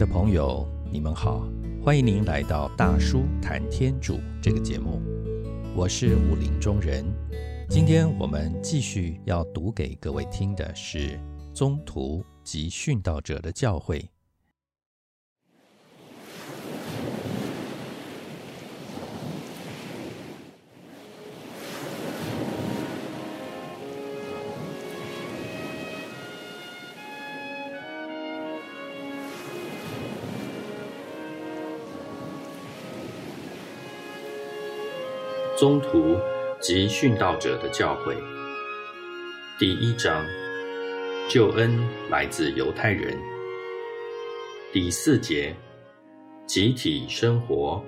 的朋友，你们好，欢迎您来到大叔谈天主这个节目，我是武林中人。今天我们继续要读给各位听的是宗徒及殉道者的教诲。宗徒及殉道者的教诲，第一章：救恩来自犹太人。第四节：集体生活。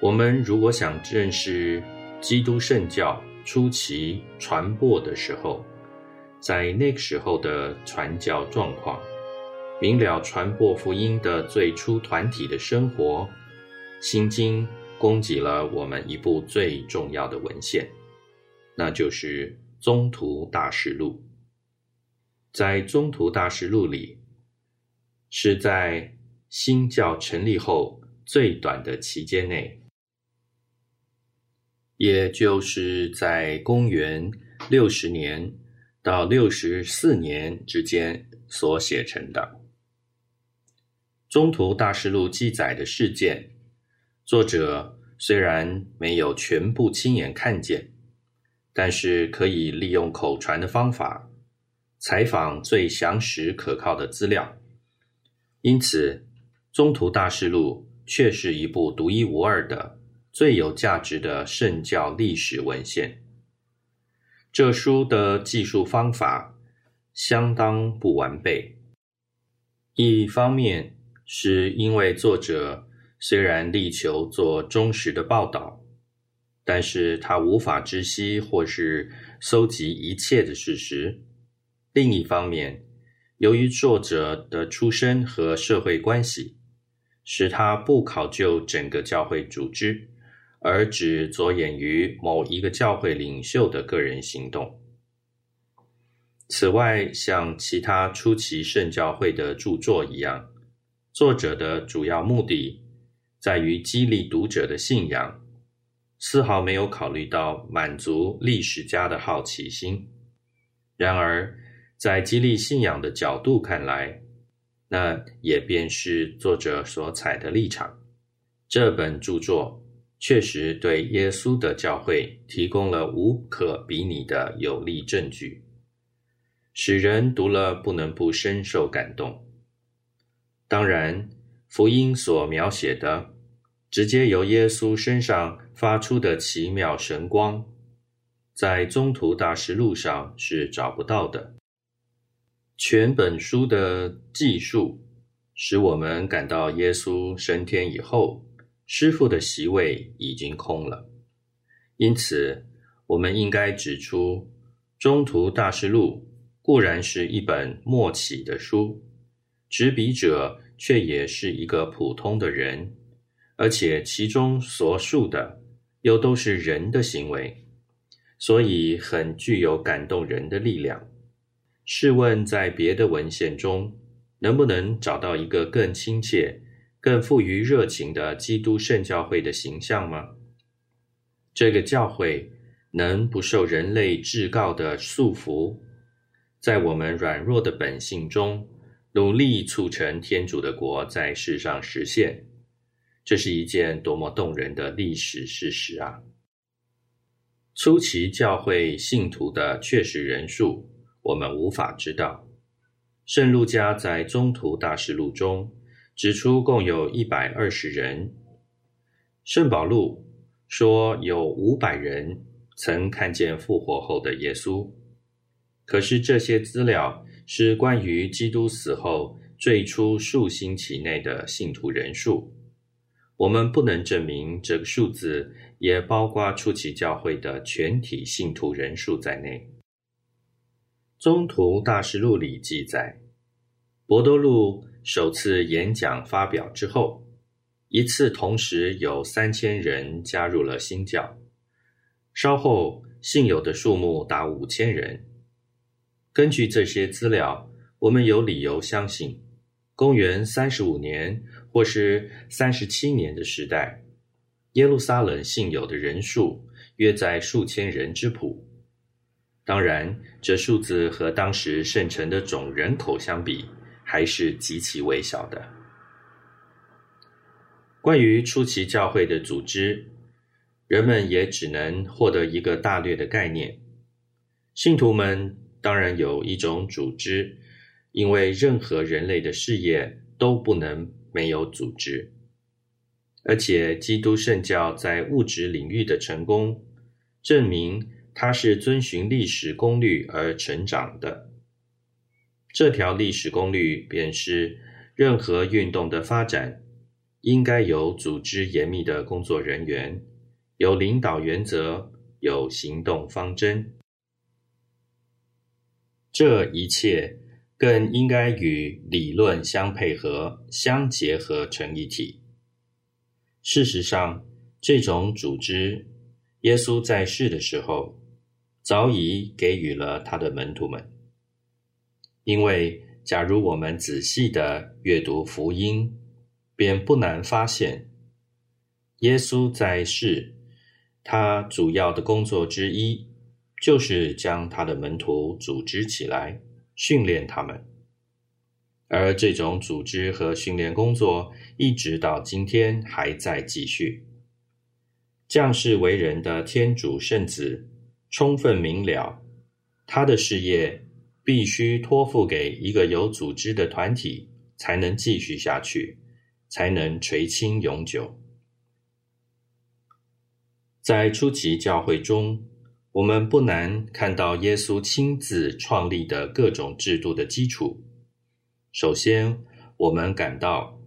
我们如果想认识基督圣教初期传播的时候，在那个时候的传教状况，明了传播福音的最初团体的生活，心经。供给了我们一部最重要的文献，那就是《宗徒大事录》。在《宗徒大事录》里，是在新教成立后最短的期间内，也就是在公元六十年到六十四年之间所写成的《宗徒大事录》记载的事件。作者虽然没有全部亲眼看见，但是可以利用口传的方法采访最详实可靠的资料，因此《中途大事录》却是一部独一无二的、最有价值的圣教历史文献。这书的记述方法相当不完备，一方面是因为作者。虽然力求做忠实的报道，但是他无法知悉或是搜集一切的事实。另一方面，由于作者的出身和社会关系，使他不考究整个教会组织，而只着眼于某一个教会领袖的个人行动。此外，像其他初期圣教会的著作一样，作者的主要目的。在于激励读者的信仰，丝毫没有考虑到满足历史家的好奇心。然而，在激励信仰的角度看来，那也便是作者所采的立场。这本著作确实对耶稣的教会提供了无可比拟的有力证据，使人读了不能不深受感动。当然，福音所描写的。直接由耶稣身上发出的奇妙神光，在中途大师路上是找不到的。全本书的记述使我们感到，耶稣升天以后，师傅的席位已经空了。因此，我们应该指出，中途大师录固然是一本默启的书，执笔者却也是一个普通的人。而且其中所述的又都是人的行为，所以很具有感动人的力量。试问，在别的文献中，能不能找到一个更亲切、更富于热情的基督圣教会的形象吗？这个教会能不受人类至高的束缚，在我们软弱的本性中，努力促成天主的国在世上实现？这是一件多么动人的历史事实啊！初期教会信徒的确实人数，我们无法知道。圣路加在中途大事录中指出，共有一百二十人。圣保禄说有五百人曾看见复活后的耶稣。可是这些资料是关于基督死后最初数星期内的信徒人数。我们不能证明这个数字也包括初期教会的全体信徒人数在内。中途大事录里记载，博多禄首次演讲发表之后，一次同时有三千人加入了新教，稍后信友的数目达五千人。根据这些资料，我们有理由相信，公元三十五年或是三十七年的时代，耶路撒冷信友的人数约在数千人之谱。当然，这数字和当时圣城的总人口相比，还是极其微小的。关于初期教会的组织，人们也只能获得一个大略的概念。信徒们当然有一种组织，因为任何人类的事业都不能没有组织，而且基督圣教在物质领域的成功，证明。它是遵循历史公律而成长的。这条历史公律便是：任何运动的发展，应该有组织严密的工作人员，有领导原则，有行动方针。这一切更应该与理论相配合、相结合成一体。事实上，这种组织，耶稣在世的时候。早已给予了他的门徒们，因为假如我们仔细的阅读福音，便不难发现，耶稣在世，他主要的工作之一，就是将他的门徒组织起来，训练他们，而这种组织和训练工作，一直到今天还在继续。将士为人的天主圣子。充分明了，他的事业必须托付给一个有组织的团体，才能继续下去，才能垂青永久。在初期教会中，我们不难看到耶稣亲自创立的各种制度的基础。首先，我们感到，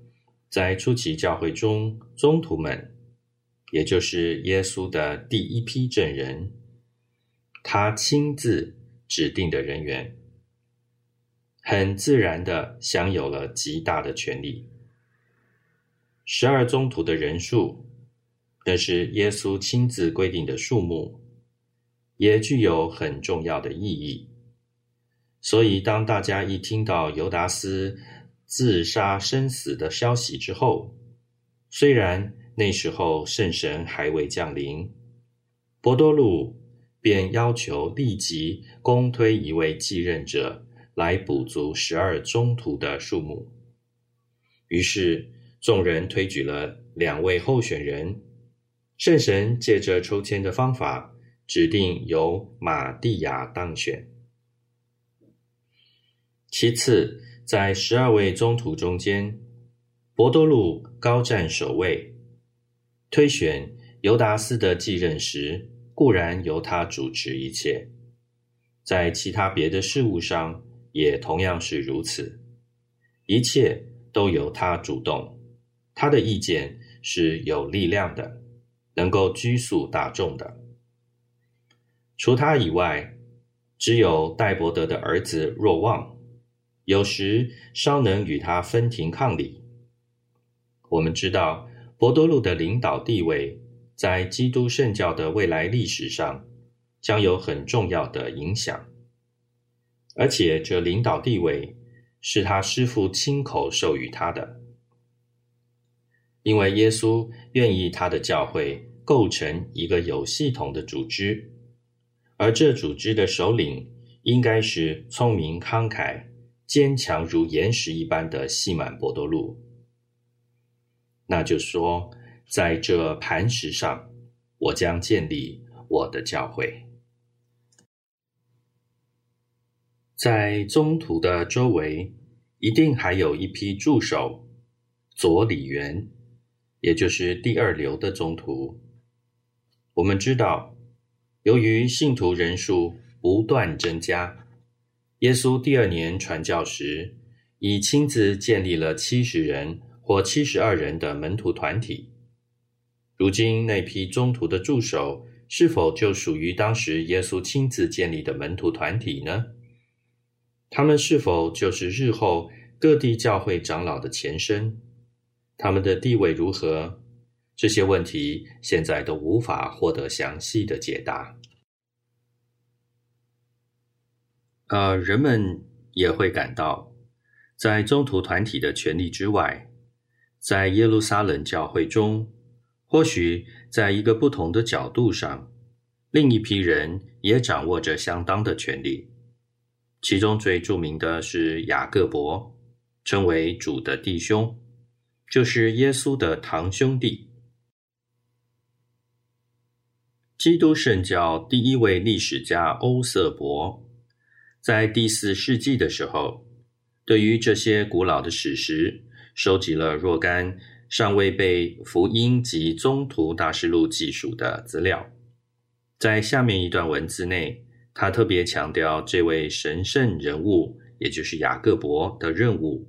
在初期教会中，宗徒们，也就是耶稣的第一批证人。他亲自指定的人员，很自然的享有了极大的权利。十二宗徒的人数，那是耶稣亲自规定的数目，也具有很重要的意义。所以，当大家一听到尤达斯自杀身死的消息之后，虽然那时候圣神还未降临，博多禄。便要求立即公推一位继任者来补足十二中途的数目。于是众人推举了两位候选人，圣神借着抽签的方法指定由马蒂亚当选。其次，在十二位中途中间，博多禄高占首位。推选尤达斯的继任时。固然由他主持一切，在其他别的事物上也同样是如此，一切都由他主动，他的意见是有力量的，能够拘束大众的。除他以外，只有戴伯德的儿子若望，有时稍能与他分庭抗礼。我们知道博多禄的领导地位。在基督圣教的未来历史上，将有很重要的影响，而且这领导地位是他师父亲口授予他的，因为耶稣愿意他的教会构成一个有系统的组织，而这组织的首领应该是聪明慷慨、坚强如岩石一般的西满博多禄。那就说。在这磐石上，我将建立我的教会。在中途的周围，一定还有一批助手，左里元，也就是第二流的中途。我们知道，由于信徒人数不断增加，耶稣第二年传教时，已亲自建立了七十人或七十二人的门徒团体。如今那批中途的助手，是否就属于当时耶稣亲自建立的门徒团体呢？他们是否就是日后各地教会长老的前身？他们的地位如何？这些问题现在都无法获得详细的解答。呃，人们也会感到，在宗徒团体的权力之外，在耶路撒冷教会中，或许在一个不同的角度上，另一批人也掌握着相当的权力。其中最著名的是雅各伯，称为主的弟兄，就是耶稣的堂兄弟。基督圣教第一位历史家欧瑟伯，在第四世纪的时候，对于这些古老的史实，收集了若干尚未被福音及宗徒大事录记述的资料。在下面一段文字内，他特别强调这位神圣人物，也就是雅各伯的任务。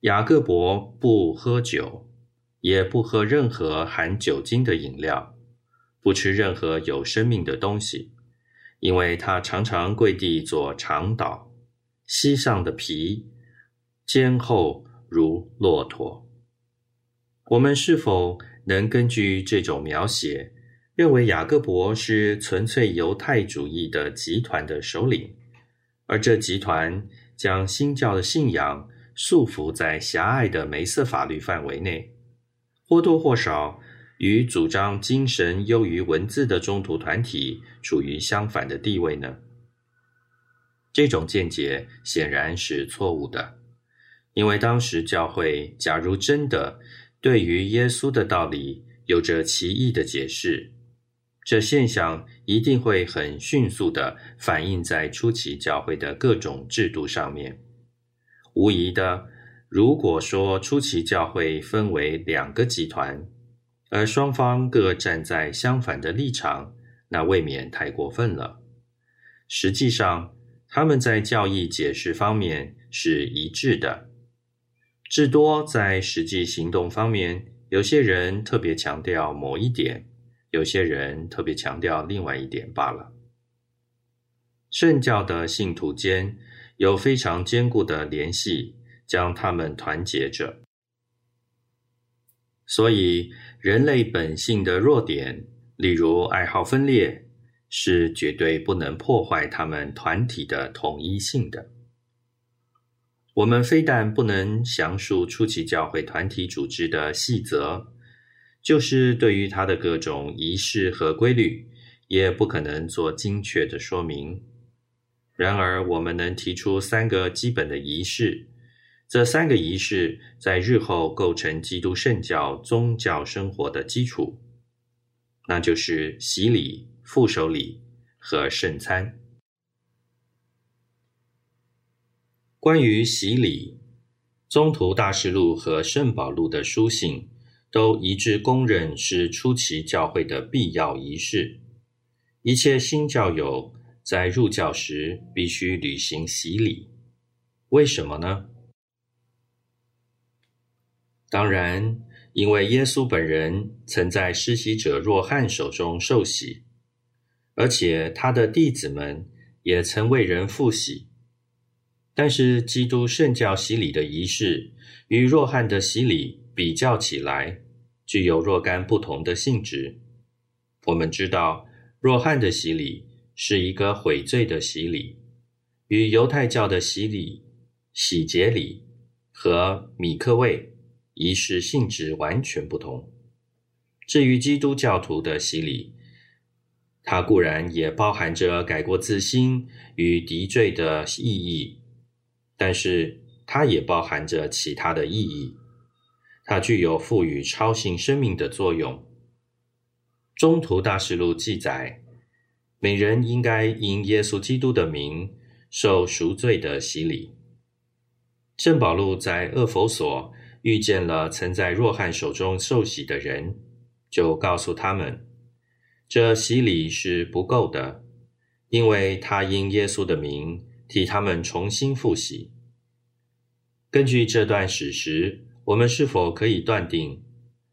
雅各伯不喝酒，也不喝任何含酒精的饮料。不吃任何有生命的东西，因为他常常跪地做长祷，膝上的皮坚厚如骆驼。我们是否能根据这种描写，认为雅各伯是纯粹犹太主义的集团的首领，而这集团将新教的信仰束缚在狭隘的梅瑟法律范围内，或多或少？与主张精神优于文字的中途团体处于相反的地位呢？这种见解显然是错误的，因为当时教会假如真的对于耶稣的道理有着奇异的解释，这现象一定会很迅速的反映在初期教会的各种制度上面。无疑的，如果说初期教会分为两个集团，而双方各站在相反的立场，那未免太过分了。实际上，他们在教义解释方面是一致的，至多在实际行动方面，有些人特别强调某一点，有些人特别强调另外一点罢了。圣教的信徒间有非常坚固的联系，将他们团结着，所以。人类本性的弱点，例如爱好分裂，是绝对不能破坏他们团体的统一性的。我们非但不能详述初期教会团体组织的细则，就是对于它的各种仪式和规律，也不可能做精确的说明。然而，我们能提出三个基本的仪式。这三个仪式在日后构成基督圣教宗教生活的基础，那就是洗礼、副手礼和圣餐。关于洗礼，宗徒大事录和圣保禄的书信都一致公认是初期教会的必要仪式。一切新教友在入教时必须履行洗礼。为什么呢？当然，因为耶稣本人曾在施洗者若翰手中受洗，而且他的弟子们也曾为人复洗。但是，基督圣教洗礼的仪式与若翰的洗礼比较起来，具有若干不同的性质。我们知道，若翰的洗礼是一个悔罪的洗礼，与犹太教的洗礼、洗节礼和米克卫。仪式性质完全不同。至于基督教徒的洗礼，它固然也包含着改过自新与敌罪的意义，但是它也包含着其他的意义。它具有赋予超性生命的作用。中途大事录记载，每人应该因耶稣基督的名受赎罪的洗礼。圣保禄在厄佛所。遇见了曾在若翰手中受洗的人，就告诉他们，这洗礼是不够的，因为他因耶稣的名替他们重新复洗。根据这段史实，我们是否可以断定，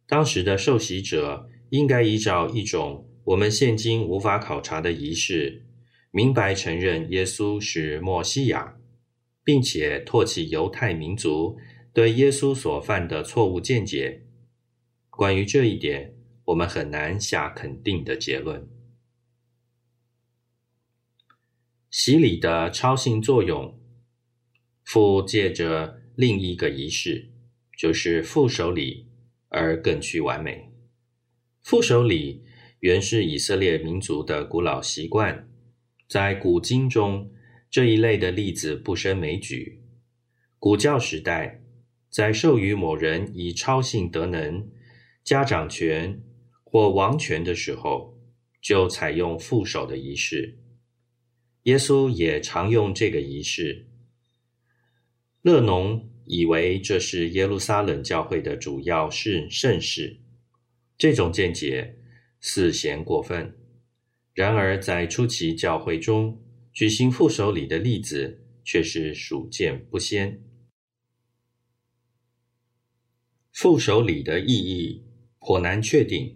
当时的受洗者应该依照一种我们现今无法考察的仪式，明白承认耶稣是墨西亚，并且唾弃犹太民族？对耶稣所犯的错误见解，关于这一点，我们很难下肯定的结论。洗礼的超性作用，复借着另一个仪式，就是副手礼，而更趋完美。副手礼原是以色列民族的古老习惯，在古今中这一类的例子不胜枚举。古教时代，在授予某人以超性德能、家长权或王权的时候，就采用副手的仪式。耶稣也常用这个仪式。勒农以为这是耶路撒冷教会的主要是盛事，这种见解似嫌过分。然而，在初期教会中举行副手礼的例子却是数见不鲜。副手礼的意义颇难确定，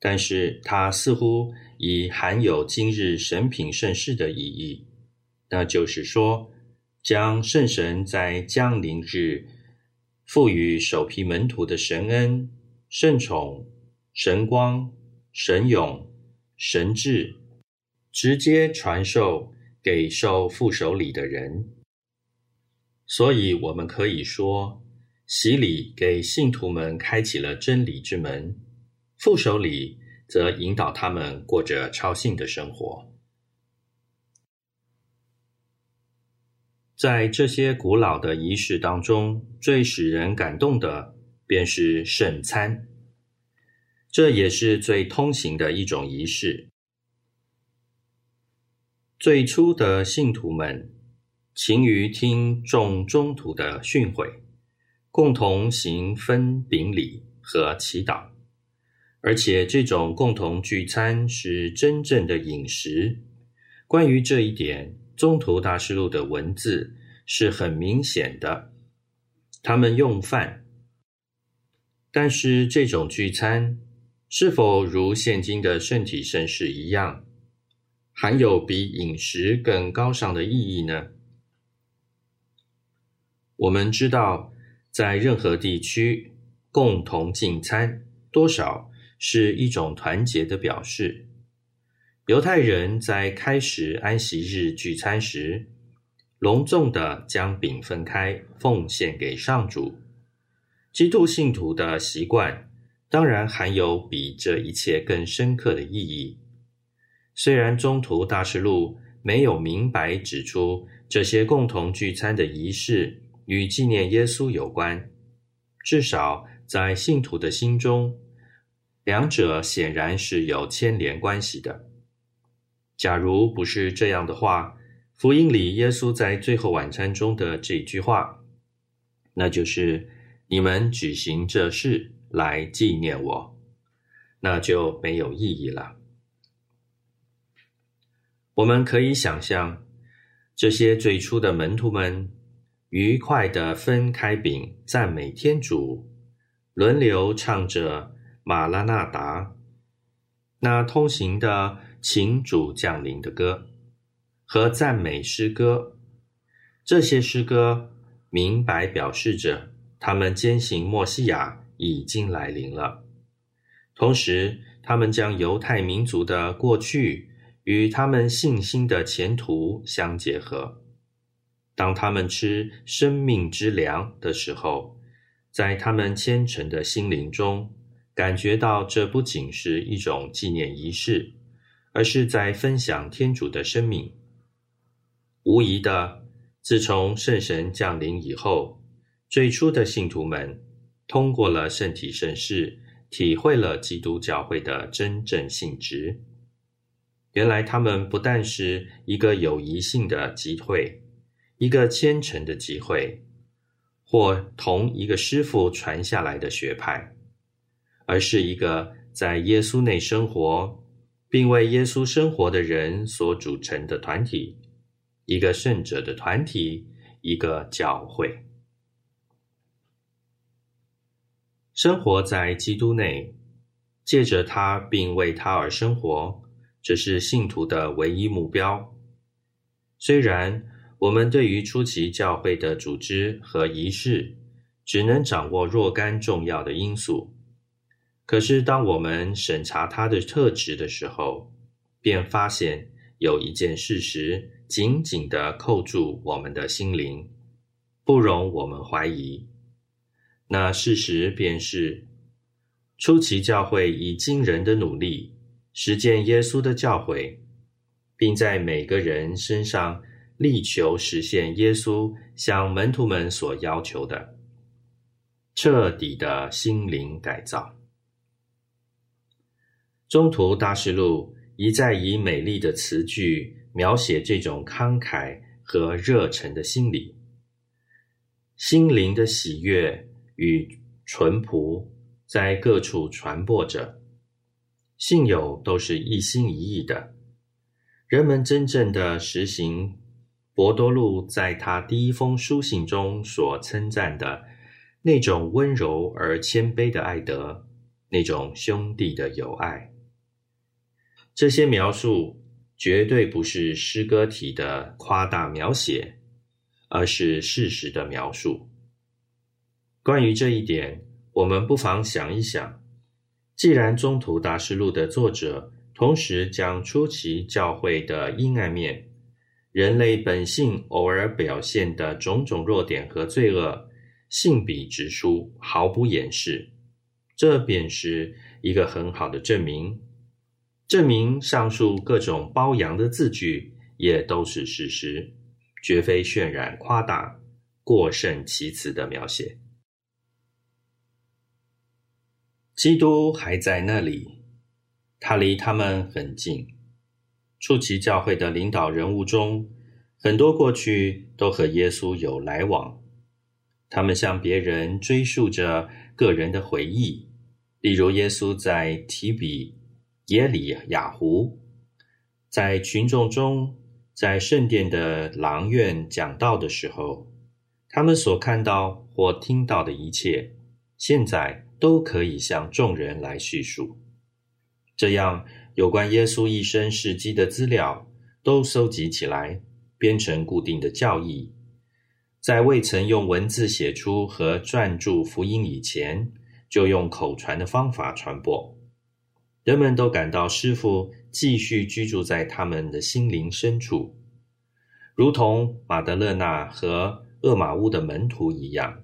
但是它似乎。已含有今日神品盛世的意义，那就是说，将圣神在降临日赋予首批门徒的神恩、圣宠、神光、神勇、神智，直接传授给受副手礼的人。所以，我们可以说，洗礼给信徒们开启了真理之门，副手礼。则引导他们过着超性的生活。在这些古老的仪式当中，最使人感动的便是圣餐，这也是最通行的一种仪式。最初的信徒们勤于听众中途的训诲，共同行分饼礼和祈祷。而且，这种共同聚餐是真正的饮食。关于这一点，《中途大师录》的文字是很明显的。他们用饭，但是这种聚餐是否如现今的圣体圣事一样，含有比饮食更高尚的意义呢？我们知道，在任何地区，共同进餐多少。是一种团结的表示。犹太人在开始安息日聚餐时，隆重的将饼分开，奉献给上主。基督信徒的习惯当然含有比这一切更深刻的意义。虽然中途大师录没有明白指出这些共同聚餐的仪式与纪念耶稣有关，至少在信徒的心中。两者显然是有牵连关系的。假如不是这样的话，福音里耶稣在最后晚餐中的这句话，那就是“你们举行这事来纪念我”，那就没有意义了。我们可以想象，这些最初的门徒们愉快的分开饼，赞美天主，轮流唱着。马拉纳达，那通行的请主降临的歌和赞美诗歌，这些诗歌明白表示着他们坚信墨西亚已经来临了。同时，他们将犹太民族的过去与他们信心的前途相结合。当他们吃生命之粮的时候，在他们虔诚的心灵中。感觉到这不仅是一种纪念仪式，而是在分享天主的生命。无疑的，自从圣神降临以后，最初的信徒们通过了圣体圣事，体会了基督教会的真正性质。原来，他们不但是一个有谊性的集会，一个虔诚的集会，或同一个师傅传下来的学派。而是一个在耶稣内生活，并为耶稣生活的人所组成的团体，一个圣者的团体，一个教会。生活在基督内，借着他并为他而生活，这是信徒的唯一目标。虽然我们对于初期教会的组织和仪式，只能掌握若干重要的因素。可是，当我们审查它的特质的时候，便发现有一件事实紧紧的扣住我们的心灵，不容我们怀疑。那事实便是，初期教会以惊人的努力实践耶稣的教诲，并在每个人身上力求实现耶稣向门徒们所要求的彻底的心灵改造。中途大师录一再以美丽的词句描写这种慷慨和热忱的心理。心灵的喜悦与淳朴在各处传播着，信友都是一心一意的。人们真正的实行博多禄在他第一封书信中所称赞的那种温柔而谦卑的爱德，那种兄弟的友爱。这些描述绝对不是诗歌体的夸大描写。而是事实的描述。关于这一点，我们不妨想一想：既然《中途大师录》的作者同时将初期教会的阴暗面、人类本性偶尔表现的种种弱点和罪恶，信笔直书，毫不掩饰，这便是一个很好的证明，证明上述各种褒扬的字句也都是事实。绝非渲染、夸大、过甚其词的描写。基督还在那里，他离他们很近。初期教会的领导人物中，很多过去都和耶稣有来往。他们向别人追溯着个人的回忆，例如耶稣在提比耶里亚湖，在群众中。在圣殿的廊院讲道的时候，他们所看到或听到的一切，现在都可以向众人来叙述。这样，有关耶稣一生事迹的资料都收集起来，编成固定的教义，在未曾用文字写出和撰著福音以前，就用口传的方法传播。人们都感到师傅继续居住在他们的心灵深处，如同马德勒纳和厄马乌的门徒一样。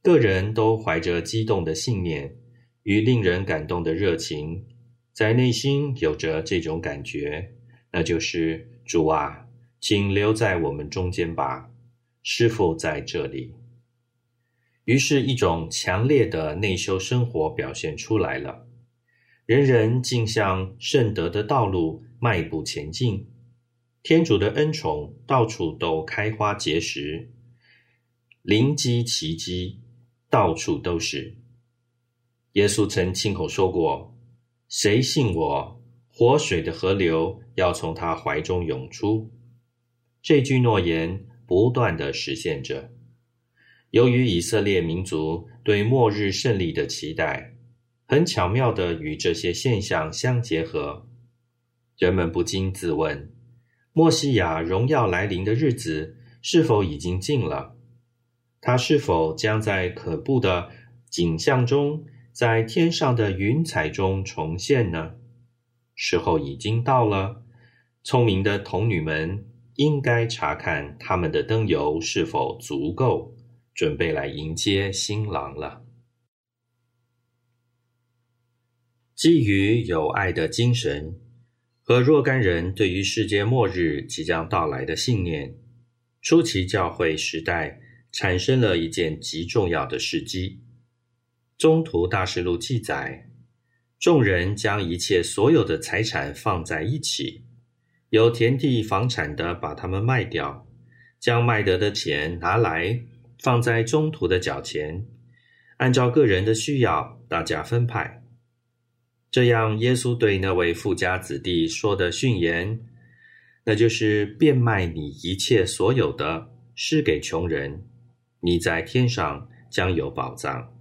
个人都怀着激动的信念与令人感动的热情，在内心有着这种感觉，那就是主啊，请留在我们中间吧，师傅在这里。于是，一种强烈的内修生活表现出来了。人人竟向圣德的道路迈步前进，天主的恩宠到处都开花结实，灵机奇迹到处都是。耶稣曾亲口说过：“谁信我，活水的河流要从他怀中涌出。”这句诺言不断的实现着。由于以色列民族对末日胜利的期待。很巧妙的与这些现象相结合，人们不禁自问：墨西亚荣耀来临的日子是否已经近了？他是否将在可怖的景象中，在天上的云彩中重现呢？时候已经到了，聪明的童女们应该查看他们的灯油是否足够，准备来迎接新郎了。基于有爱的精神和若干人对于世界末日即将到来的信念，初期教会时代产生了一件极重要的事机。中途大事录记载，众人将一切所有的财产放在一起，有田地房产的把它们卖掉，将卖得的钱拿来放在中途的脚前，按照个人的需要，大家分派。这样，耶稣对那位富家子弟说的训言，那就是变卖你一切所有的，施给穷人，你在天上将有宝藏。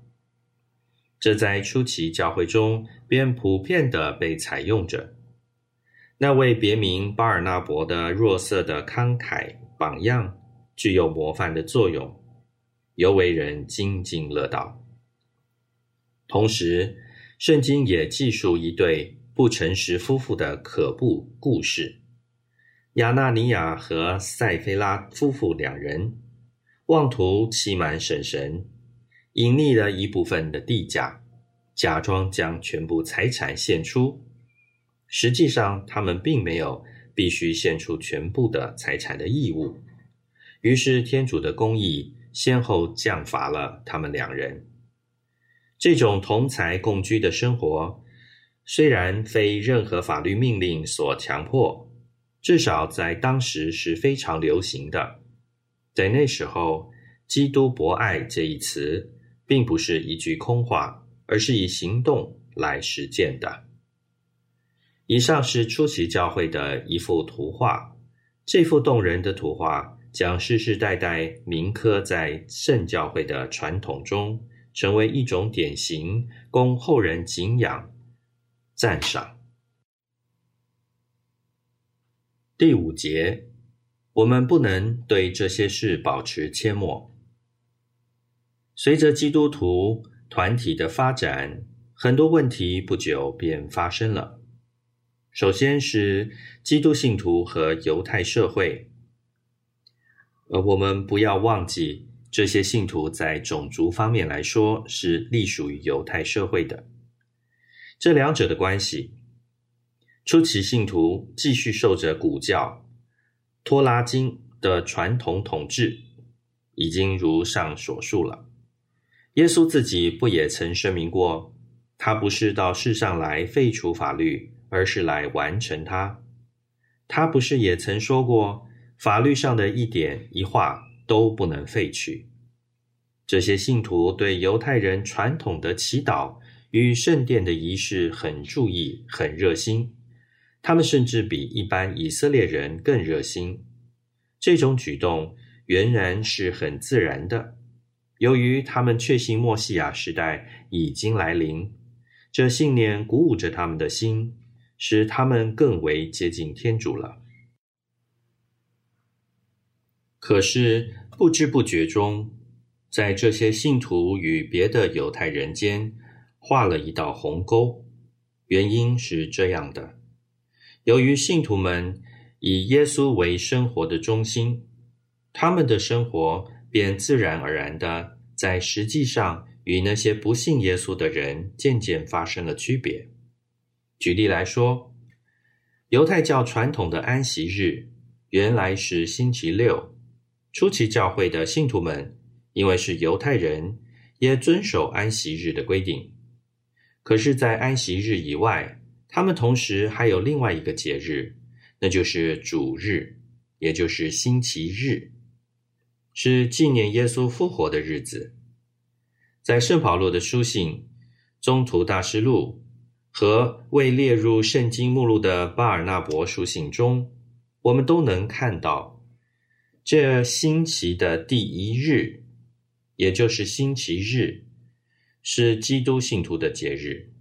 这在初期教会中便普遍的被采用着。那位别名巴尔纳伯的若色的慷慨榜样，具有模范的作用，尤为人津津乐道。同时，圣经也记述一对不诚实夫妇的可怖故事。亚纳尼亚和塞菲拉夫妇两人，妄图欺瞒神神，隐匿了一部分的地价，假装将全部财产献出。实际上，他们并没有必须献出全部的财产的义务。于是，天主的公义先后降罚了他们两人。这种同财共居的生活，虽然非任何法律命令所强迫，至少在当时是非常流行的。在那时候，“基督博爱”这一词并不是一句空话，而是以行动来实践的。以上是初期教会的一幅图画，这幅动人的图画将世世代代铭刻在圣教会的传统中，成为一种典型，供后人敬仰、赞赏。第五节。我们不能对这些事保持缄默。随着基督徒团体的发展，很多问题不久便发生了。首先是基督信徒和犹太社会，而我们不要忘记，这些信徒在种族方面来说是隶属于犹太社会的。这两者的关系，初期信徒继续受着古教。托拉经的传统统治已经如上所述了。耶稣自己不也曾声明过，他不是到世上来废除法律，而是来完成它。他不是也曾说过，法律上的一点一画都不能废去。这些信徒对犹太人传统的祈祷与圣殿的仪式很注意，很热心。他们甚至比一般以色列人更热心。这种举动原然是很自然的。由于他们确信墨西亚时代已经来临，这信念鼓舞着他们的心，使他们更为接近天主了。可是不知不觉中，在这些信徒与别的犹太人间画了一道鸿沟。原因是这样的。由于信徒们以耶稣为生活的中心，他们的生活便自然而然的在实际上与那些不信耶稣的人渐渐发生了区别。举例来说，犹太教传统的安息日原来是星期六，初期教会的信徒们因为是犹太人，也遵守安息日的规定。可是，在安息日以外，他们同时还有另外一个节日，那就是主日，也就是星期日，是纪念耶稣复活的日子。在圣保罗的书信《中途大师录》和未列入圣经目录的巴尔纳伯书信中，我们都能看到，这星期的第一日，也就是星期日，是基督信徒的节日。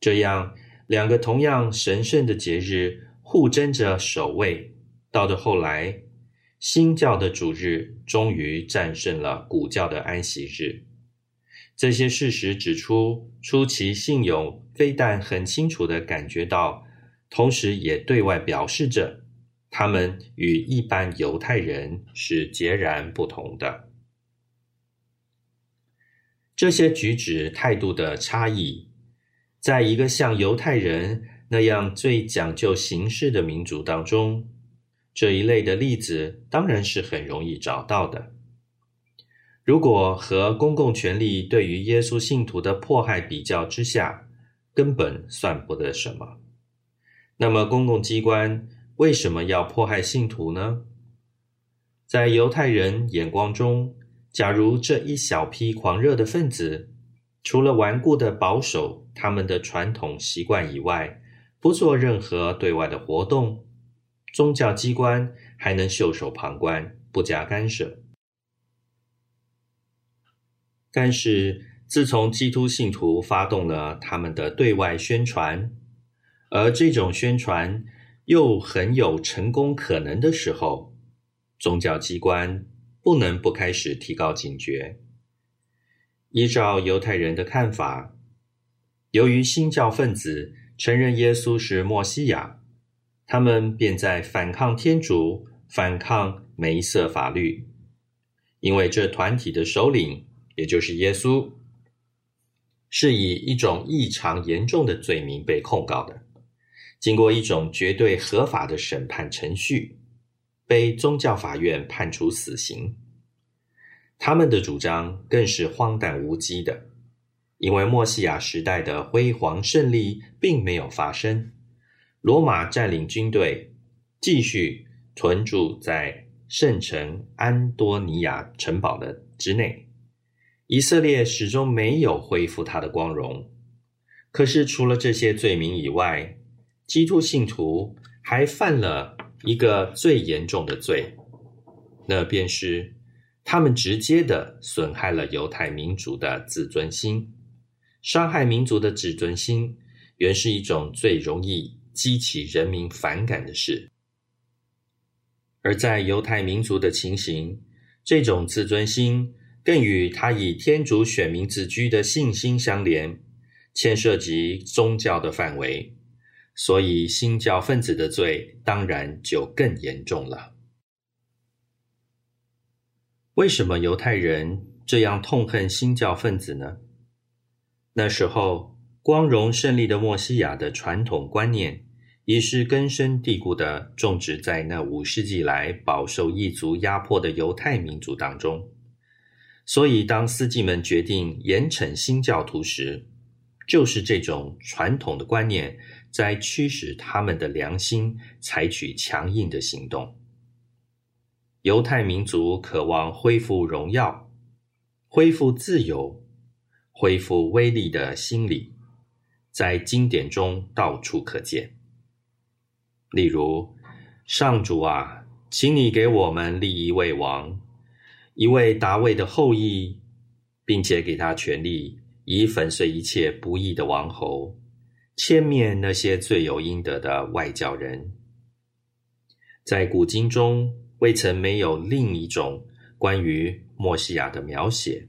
这样。两个同样神圣的节日互争着首位，到了后来，新教的主日终于战胜了古教的安息日。这些事实指出，初期信友非但很清楚的感觉到，同时也对外表示着，他们与一般犹太人是截然不同的。这些举止态度的差异。在一个像犹太人那样最讲究形式的民族当中，这一类的例子当然是很容易找到的。如果和公共权力对于耶稣信徒的迫害比较之下，根本算不得什么，那么公共机关为什么要迫害信徒呢？在犹太人眼光中，假如这一小批狂热的分子，除了顽固的保守他们的传统习惯以外，不做任何对外的活动，宗教机关还能袖手旁观，不加干涉。但是，自从基督信徒发动了他们的对外宣传，而这种宣传又很有成功可能的时候，宗教机关不能不开始提高警觉。依照犹太人的看法，由于新教分子承认耶稣是墨西亚，他们便在反抗天主、反抗梅瑟法律。因为这团体的首领，也就是耶稣，是以一种异常严重的罪名被控告的，经过一种绝对合法的审判程序，被宗教法院判处死刑。他们的主张更是荒诞无稽的，因为墨西亚时代的辉煌胜利并没有发生，罗马占领军队继续屯驻在圣城安多尼亚城堡的之内，以色列始终没有恢复他的光荣。可是，除了这些罪名以外，基督信徒还犯了一个最严重的罪，那便是。他们直接的损害了犹太民族的自尊心，伤害民族的自尊心，原是一种最容易激起人民反感的事。而在犹太民族的情形，这种自尊心更与他以天主选民自居的信心相连，牵涉及宗教的范围，所以新教分子的罪当然就更严重了。为什么犹太人这样痛恨新教分子呢？那时候，光荣胜利的墨西亚的传统观念已是根深蒂固的种植在那五世纪来饱受异族压迫的犹太民族当中。所以，当司机们决定严惩新教徒时，就是这种传统的观念在驱使他们的良心采取强硬的行动。犹太民族渴望恢复荣耀、恢复自由、恢复威力的心理，在经典中到处可见。例如，上主啊，请你给我们立一位王，一位大卫的后裔，并且给他权力，以粉碎一切不义的王侯，歼灭那些罪有应得的外教人。在古今中。未曾没有另一种关于墨西亚的描写，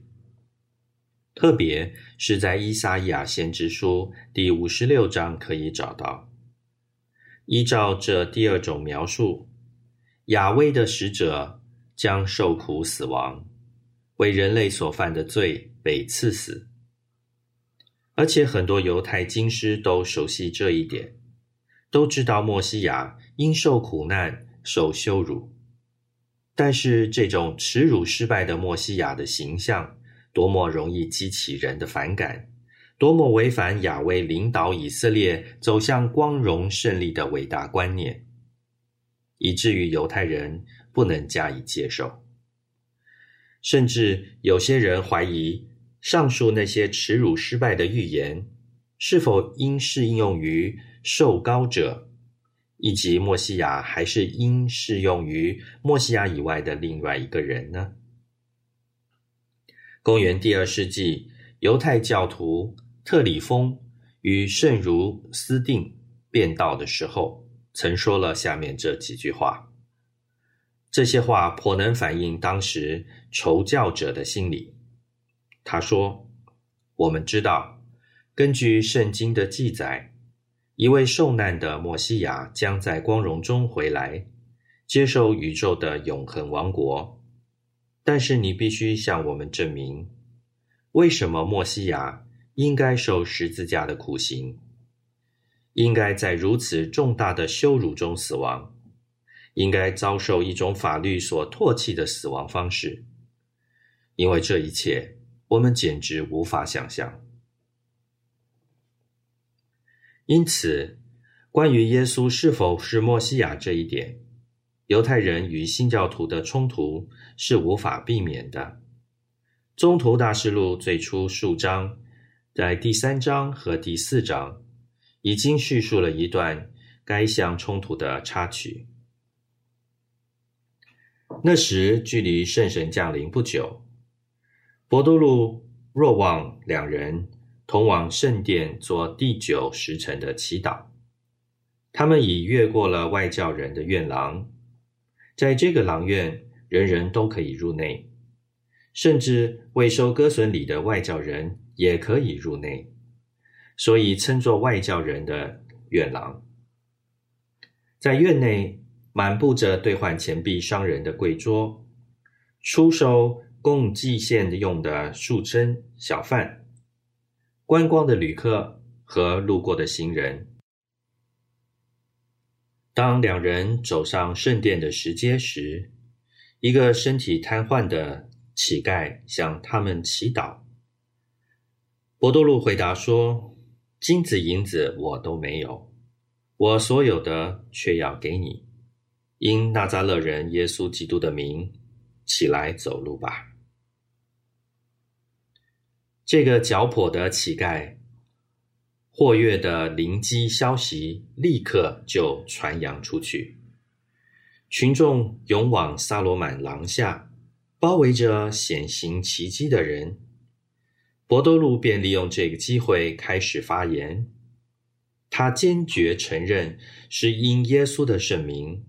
特别是在伊撒亚先知书第五十六章可以找到。依照这第二种描述，亚威的使者将受苦死亡，为人类所犯的罪被赐死。而且很多犹太经师都熟悉这一点，都知道墨西亚因受苦难、受羞辱。但是，这种耻辱失败的墨西亚的形象，多么容易激起人的反感，多么违反亚威领导以色列走向光荣胜利的伟大观念，以至于犹太人不能加以接受。甚至有些人怀疑，上述那些耻辱失败的预言，是否应适用于受膏者？以及墨西亚还是应适用于墨西亚以外的另外一个人呢？公元第二世纪，犹太教徒特里丰与圣儒斯定辩道的时候，曾说了下面这几句话。这些话颇能反映当时仇教者的心理。他说：“我们知道，根据圣经的记载。”一位受难的墨西亚将在光荣中回来，接受宇宙的永恒王国。但是你必须向我们证明，为什么墨西亚应该受十字架的苦刑，应该在如此重大的羞辱中死亡，应该遭受一种法律所唾弃的死亡方式。因为这一切，我们简直无法想象。因此，关于耶稣是否是墨西亚这一点，犹太人与新教徒的冲突是无法避免的。中途大事录最初数章，在第三章和第四章，已经叙述了一段该项冲突的插曲。那时距离圣神降临不久，博多禄、若望两人。同往圣殿做第九时辰的祈祷，他们已越过了外教人的院廊，在这个廊院，人人都可以入内，甚至未收割损礼的外教人也可以入内，所以称作外教人的院廊。在院内满布着兑换钱币商人的柜桌，出售供祭献用的树琛、小贩、观光的旅客和路过的行人。当两人走上圣殿的石阶时，一个身体瘫痪的乞丐向他们祈祷。博多禄回答说：“金子银子我都没有，我所有的却要给你。因纳扎勒人耶稣基督的名，起来走路吧。”这个脚跛的乞丐。霍月的灵机消息立刻就传扬出去，群众涌往萨罗满廊下，包围着显行奇迹的人。博多禄便利用这个机会开始发言，他坚决承认是因耶稣的圣名，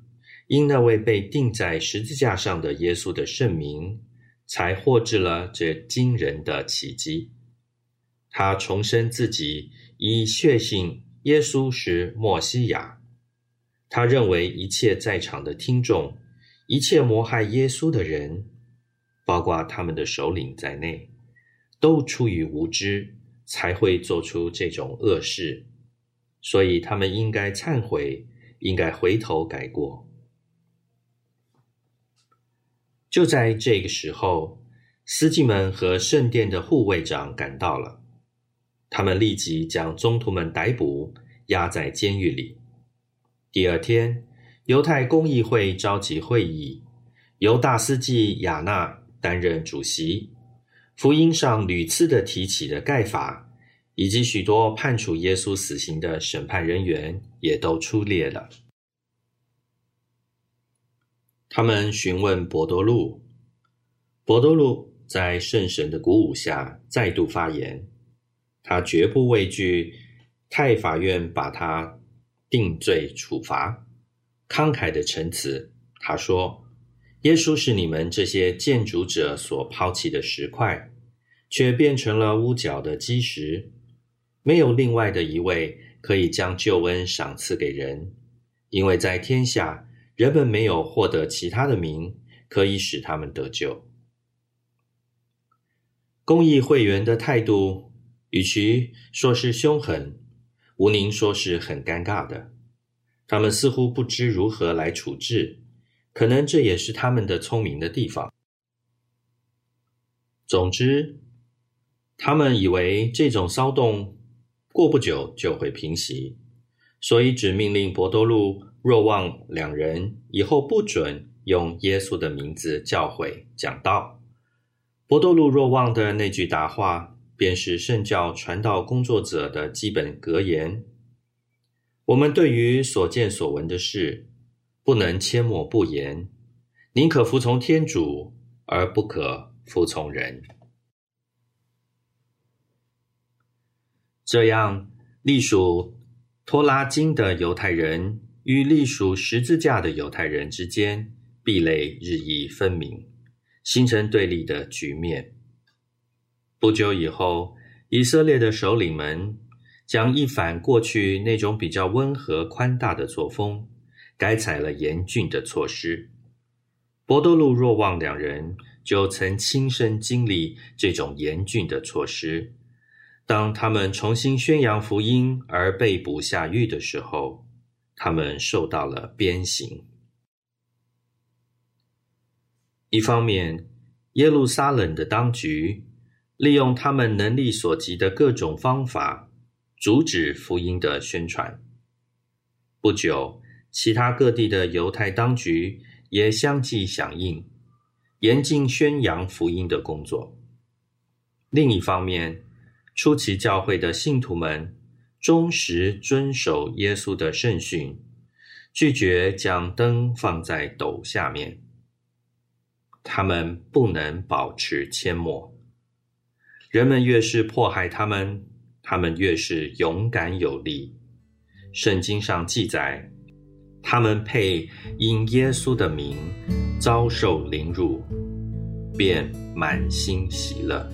因那位被钉在十字架上的耶稣的圣名，才获致了这惊人的奇迹。他重申自己。以确信耶稣是墨西亚，他认为一切在场的听众，一切谋害耶稣的人，包括他们的首领在内，都出于无知才会做出这种恶事，所以他们应该忏悔，应该回头改过。就在这个时候，司机们和圣殿的护卫长赶到了。他们立即将宗徒们逮捕，押在监狱里。第二天，犹太公议会召集会议，由大司祭亚纳担任主席。福音上屡次的提起的盖法，以及许多判处耶稣死刑的审判人员，也都出列了。他们询问博多禄，博多禄在圣神的鼓舞下再度发言。他绝不畏惧太法院把他定罪处罚，慷慨的陈词。他说：“耶稣是你们这些建筑者所抛弃的石块，却变成了屋角的基石。没有另外的一位可以将救恩赏赐给人，因为在天下人们没有获得其他的名可以使他们得救。”公益会员的态度。与其说是凶狠，吴宁说是很尴尬的。他们似乎不知如何来处置，可能这也是他们的聪明的地方。总之，他们以为这种骚动过不久就会平息，所以只命令博多禄、若望两人以后不准用耶稣的名字教诲讲道。博多禄、若望的那句答话。便是圣教传道工作者的基本格言。我们对于所见所闻的事，不能缄默不言，宁可服从天主，而不可服从人。这样，隶属托拉金的犹太人与隶属十字架的犹太人之间壁垒日益分明，形成对立的局面。不久以后，以色列的首领们将一反过去那种比较温和宽大的作风，改采了严峻的措施。博多禄、若望两人就曾亲身经历这种严峻的措施。当他们重新宣扬福音而被捕下狱的时候，他们受到了鞭刑。一方面，耶路撒冷的当局。利用他们能力所及的各种方法，阻止福音的宣传。不久，其他各地的犹太当局也相继响应，严禁宣扬福音的工作。另一方面，初期教会的信徒们忠实遵守耶稣的圣训，拒绝将灯放在斗下面。他们不能保持缄默。人们越是迫害他们，他们越是勇敢有力。圣经上记载，他们配因耶稣的名遭受凌辱，便满心喜乐。